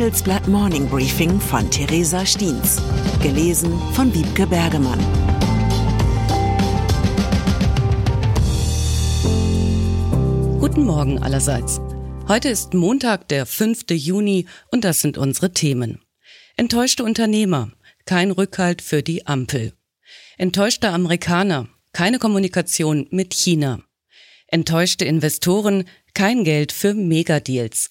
Handelsblatt Morning Briefing von Theresa Stiens. Gelesen von Wiebke Bergemann. Guten Morgen allerseits. Heute ist Montag, der 5. Juni und das sind unsere Themen. Enttäuschte Unternehmer, kein Rückhalt für die Ampel. Enttäuschte Amerikaner, keine Kommunikation mit China. Enttäuschte Investoren, kein Geld für Megadeals.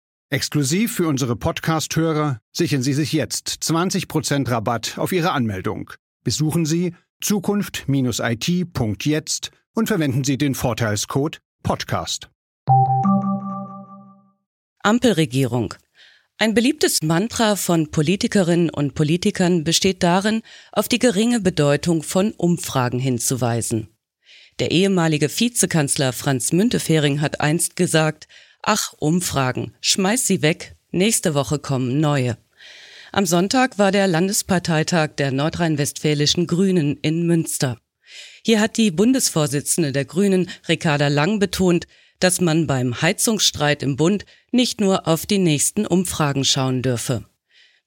Exklusiv für unsere Podcast-Hörer sichern Sie sich jetzt 20% Rabatt auf Ihre Anmeldung. Besuchen Sie zukunft-it.jetzt und verwenden Sie den Vorteilscode Podcast. Ampelregierung. Ein beliebtes Mantra von Politikerinnen und Politikern besteht darin, auf die geringe Bedeutung von Umfragen hinzuweisen. Der ehemalige Vizekanzler Franz Müntefering hat einst gesagt, Ach, Umfragen, schmeiß sie weg, nächste Woche kommen neue. Am Sonntag war der Landesparteitag der nordrhein-westfälischen Grünen in Münster. Hier hat die Bundesvorsitzende der Grünen, Ricarda Lang, betont, dass man beim Heizungsstreit im Bund nicht nur auf die nächsten Umfragen schauen dürfe.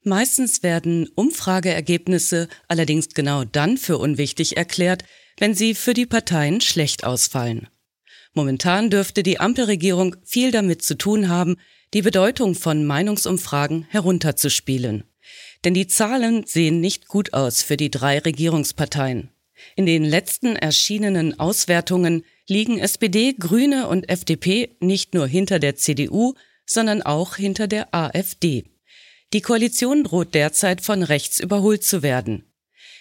Meistens werden Umfrageergebnisse allerdings genau dann für unwichtig erklärt, wenn sie für die Parteien schlecht ausfallen. Momentan dürfte die Ampelregierung viel damit zu tun haben, die Bedeutung von Meinungsumfragen herunterzuspielen. Denn die Zahlen sehen nicht gut aus für die drei Regierungsparteien. In den letzten erschienenen Auswertungen liegen SPD, Grüne und FDP nicht nur hinter der CDU, sondern auch hinter der AfD. Die Koalition droht derzeit von rechts überholt zu werden.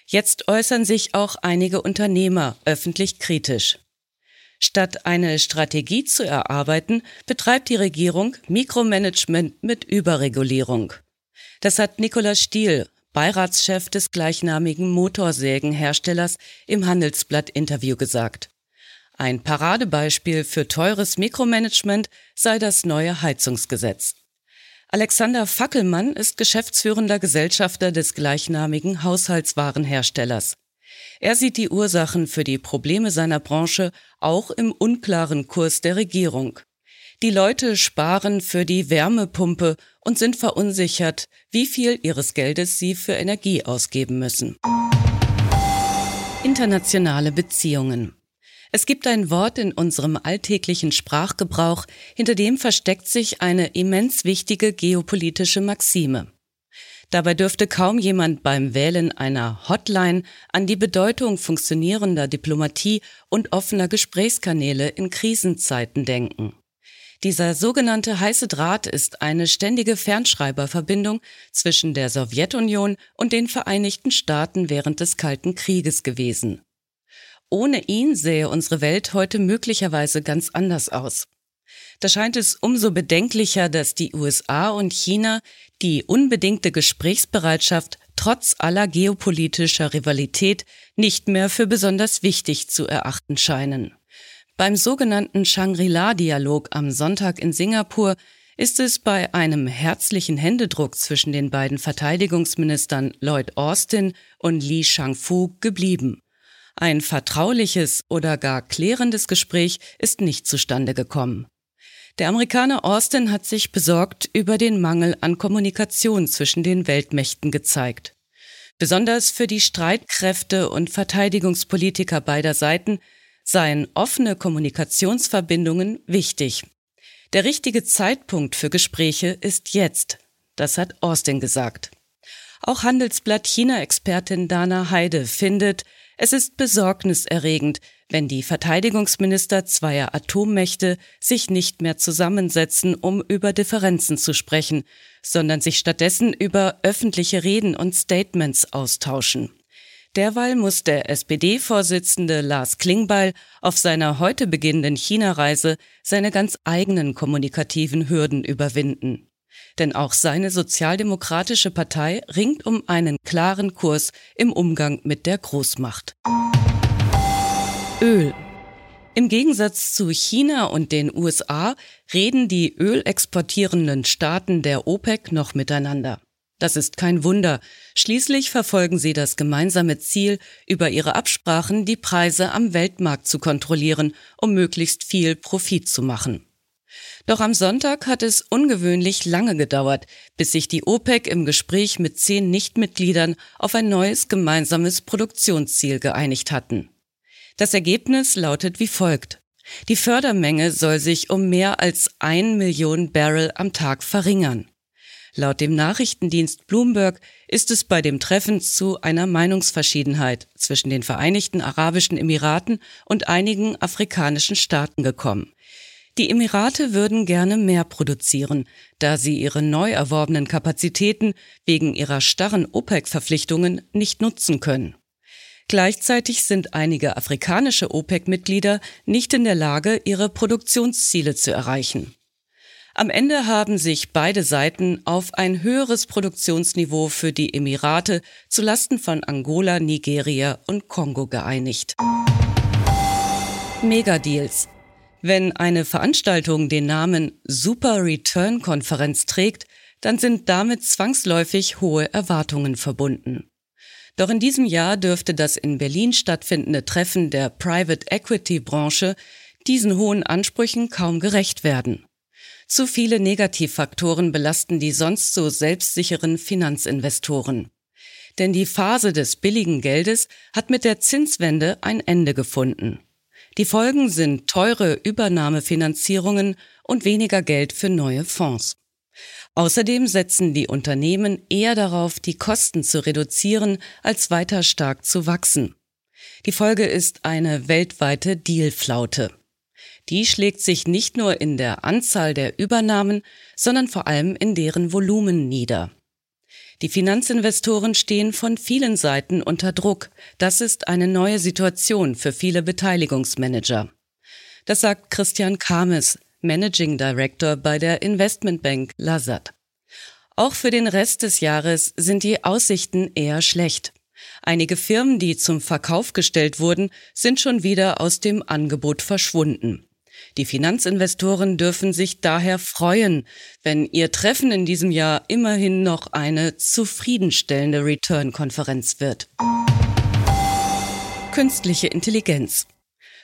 Jetzt äußern sich auch einige Unternehmer öffentlich kritisch. Statt eine Strategie zu erarbeiten, betreibt die Regierung Mikromanagement mit Überregulierung. Das hat Nikolaus Stiel, Beiratschef des gleichnamigen Motorsägenherstellers, im Handelsblatt-Interview gesagt. Ein Paradebeispiel für teures Mikromanagement sei das neue Heizungsgesetz. Alexander Fackelmann ist geschäftsführender Gesellschafter des gleichnamigen Haushaltswarenherstellers. Er sieht die Ursachen für die Probleme seiner Branche auch im unklaren Kurs der Regierung. Die Leute sparen für die Wärmepumpe und sind verunsichert, wie viel ihres Geldes sie für Energie ausgeben müssen. Internationale Beziehungen. Es gibt ein Wort in unserem alltäglichen Sprachgebrauch, hinter dem versteckt sich eine immens wichtige geopolitische Maxime. Dabei dürfte kaum jemand beim Wählen einer Hotline an die Bedeutung funktionierender Diplomatie und offener Gesprächskanäle in Krisenzeiten denken. Dieser sogenannte heiße Draht ist eine ständige Fernschreiberverbindung zwischen der Sowjetunion und den Vereinigten Staaten während des Kalten Krieges gewesen. Ohne ihn sähe unsere Welt heute möglicherweise ganz anders aus. Da scheint es umso bedenklicher, dass die USA und China die unbedingte Gesprächsbereitschaft trotz aller geopolitischer Rivalität nicht mehr für besonders wichtig zu erachten scheinen. Beim sogenannten Shangri-La-Dialog am Sonntag in Singapur ist es bei einem herzlichen Händedruck zwischen den beiden Verteidigungsministern Lloyd Austin und Li Shangfu geblieben. Ein vertrauliches oder gar klärendes Gespräch ist nicht zustande gekommen. Der Amerikaner Austin hat sich besorgt über den Mangel an Kommunikation zwischen den Weltmächten gezeigt. Besonders für die Streitkräfte und Verteidigungspolitiker beider Seiten seien offene Kommunikationsverbindungen wichtig. Der richtige Zeitpunkt für Gespräche ist jetzt, das hat Austin gesagt. Auch Handelsblatt China-Expertin Dana Heide findet, es ist besorgniserregend, wenn die Verteidigungsminister zweier Atommächte sich nicht mehr zusammensetzen, um über Differenzen zu sprechen, sondern sich stattdessen über öffentliche Reden und Statements austauschen. Derweil muss der SPD-Vorsitzende Lars Klingbeil auf seiner heute beginnenden China-Reise seine ganz eigenen kommunikativen Hürden überwinden. Denn auch seine sozialdemokratische Partei ringt um einen klaren Kurs im Umgang mit der Großmacht. Öl. Im Gegensatz zu China und den USA reden die ölexportierenden Staaten der OPEC noch miteinander. Das ist kein Wunder. Schließlich verfolgen sie das gemeinsame Ziel, über ihre Absprachen die Preise am Weltmarkt zu kontrollieren, um möglichst viel Profit zu machen. Doch am Sonntag hat es ungewöhnlich lange gedauert, bis sich die OPEC im Gespräch mit zehn Nichtmitgliedern auf ein neues gemeinsames Produktionsziel geeinigt hatten. Das Ergebnis lautet wie folgt. Die Fördermenge soll sich um mehr als ein Million Barrel am Tag verringern. Laut dem Nachrichtendienst Bloomberg ist es bei dem Treffen zu einer Meinungsverschiedenheit zwischen den Vereinigten Arabischen Emiraten und einigen afrikanischen Staaten gekommen. Die Emirate würden gerne mehr produzieren, da sie ihre neu erworbenen Kapazitäten wegen ihrer starren OPEC-Verpflichtungen nicht nutzen können. Gleichzeitig sind einige afrikanische OPEC-Mitglieder nicht in der Lage, ihre Produktionsziele zu erreichen. Am Ende haben sich beide Seiten auf ein höheres Produktionsniveau für die Emirate zulasten von Angola, Nigeria und Kongo geeinigt. Megadeals. Wenn eine Veranstaltung den Namen Super Return Konferenz trägt, dann sind damit zwangsläufig hohe Erwartungen verbunden. Doch in diesem Jahr dürfte das in Berlin stattfindende Treffen der Private Equity Branche diesen hohen Ansprüchen kaum gerecht werden. Zu viele Negativfaktoren belasten die sonst so selbstsicheren Finanzinvestoren. Denn die Phase des billigen Geldes hat mit der Zinswende ein Ende gefunden. Die Folgen sind teure Übernahmefinanzierungen und weniger Geld für neue Fonds. Außerdem setzen die Unternehmen eher darauf, die Kosten zu reduzieren, als weiter stark zu wachsen. Die Folge ist eine weltweite Dealflaute. Die schlägt sich nicht nur in der Anzahl der Übernahmen, sondern vor allem in deren Volumen nieder. Die Finanzinvestoren stehen von vielen Seiten unter Druck. Das ist eine neue Situation für viele Beteiligungsmanager. Das sagt Christian Kames, Managing Director bei der Investmentbank Lazard. Auch für den Rest des Jahres sind die Aussichten eher schlecht. Einige Firmen, die zum Verkauf gestellt wurden, sind schon wieder aus dem Angebot verschwunden. Die Finanzinvestoren dürfen sich daher freuen, wenn ihr Treffen in diesem Jahr immerhin noch eine zufriedenstellende Return-Konferenz wird. Künstliche Intelligenz.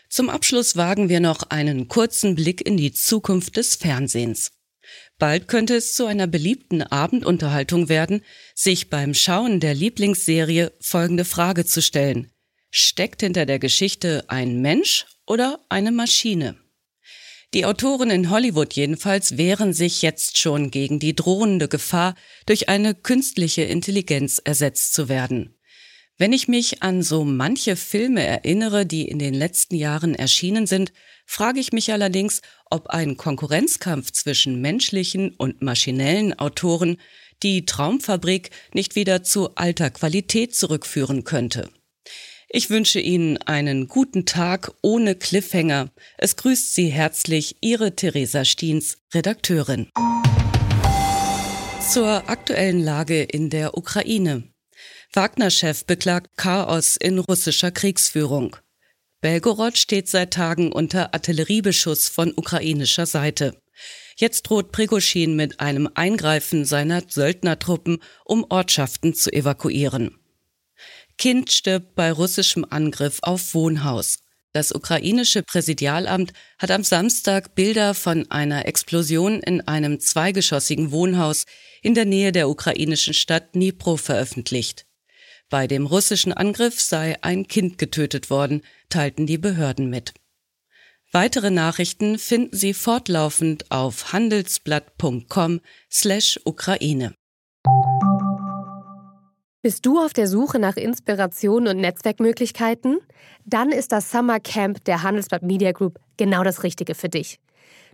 Zum Abschluss wagen wir noch einen kurzen Blick in die Zukunft des Fernsehens. Bald könnte es zu einer beliebten Abendunterhaltung werden, sich beim Schauen der Lieblingsserie folgende Frage zu stellen. Steckt hinter der Geschichte ein Mensch oder eine Maschine? Die Autoren in Hollywood jedenfalls wehren sich jetzt schon gegen die drohende Gefahr, durch eine künstliche Intelligenz ersetzt zu werden. Wenn ich mich an so manche Filme erinnere, die in den letzten Jahren erschienen sind, frage ich mich allerdings, ob ein Konkurrenzkampf zwischen menschlichen und maschinellen Autoren die Traumfabrik nicht wieder zu alter Qualität zurückführen könnte. Ich wünsche Ihnen einen guten Tag ohne Cliffhanger. Es grüßt Sie herzlich Ihre Theresa Stiens, Redakteurin. Zur aktuellen Lage in der Ukraine. Wagner-Chef beklagt Chaos in russischer Kriegsführung. Belgorod steht seit Tagen unter Artilleriebeschuss von ukrainischer Seite. Jetzt droht Prigoschin mit einem Eingreifen seiner Söldnertruppen, um Ortschaften zu evakuieren. Kind stirbt bei russischem Angriff auf Wohnhaus. Das ukrainische Präsidialamt hat am Samstag Bilder von einer Explosion in einem zweigeschossigen Wohnhaus in der Nähe der ukrainischen Stadt Dnipro veröffentlicht. Bei dem russischen Angriff sei ein Kind getötet worden, teilten die Behörden mit. Weitere Nachrichten finden Sie fortlaufend auf handelsblatt.com/ukraine. Bist du auf der Suche nach Inspiration und Netzwerkmöglichkeiten? Dann ist das Summer Camp der Handelsblatt Media Group genau das Richtige für dich.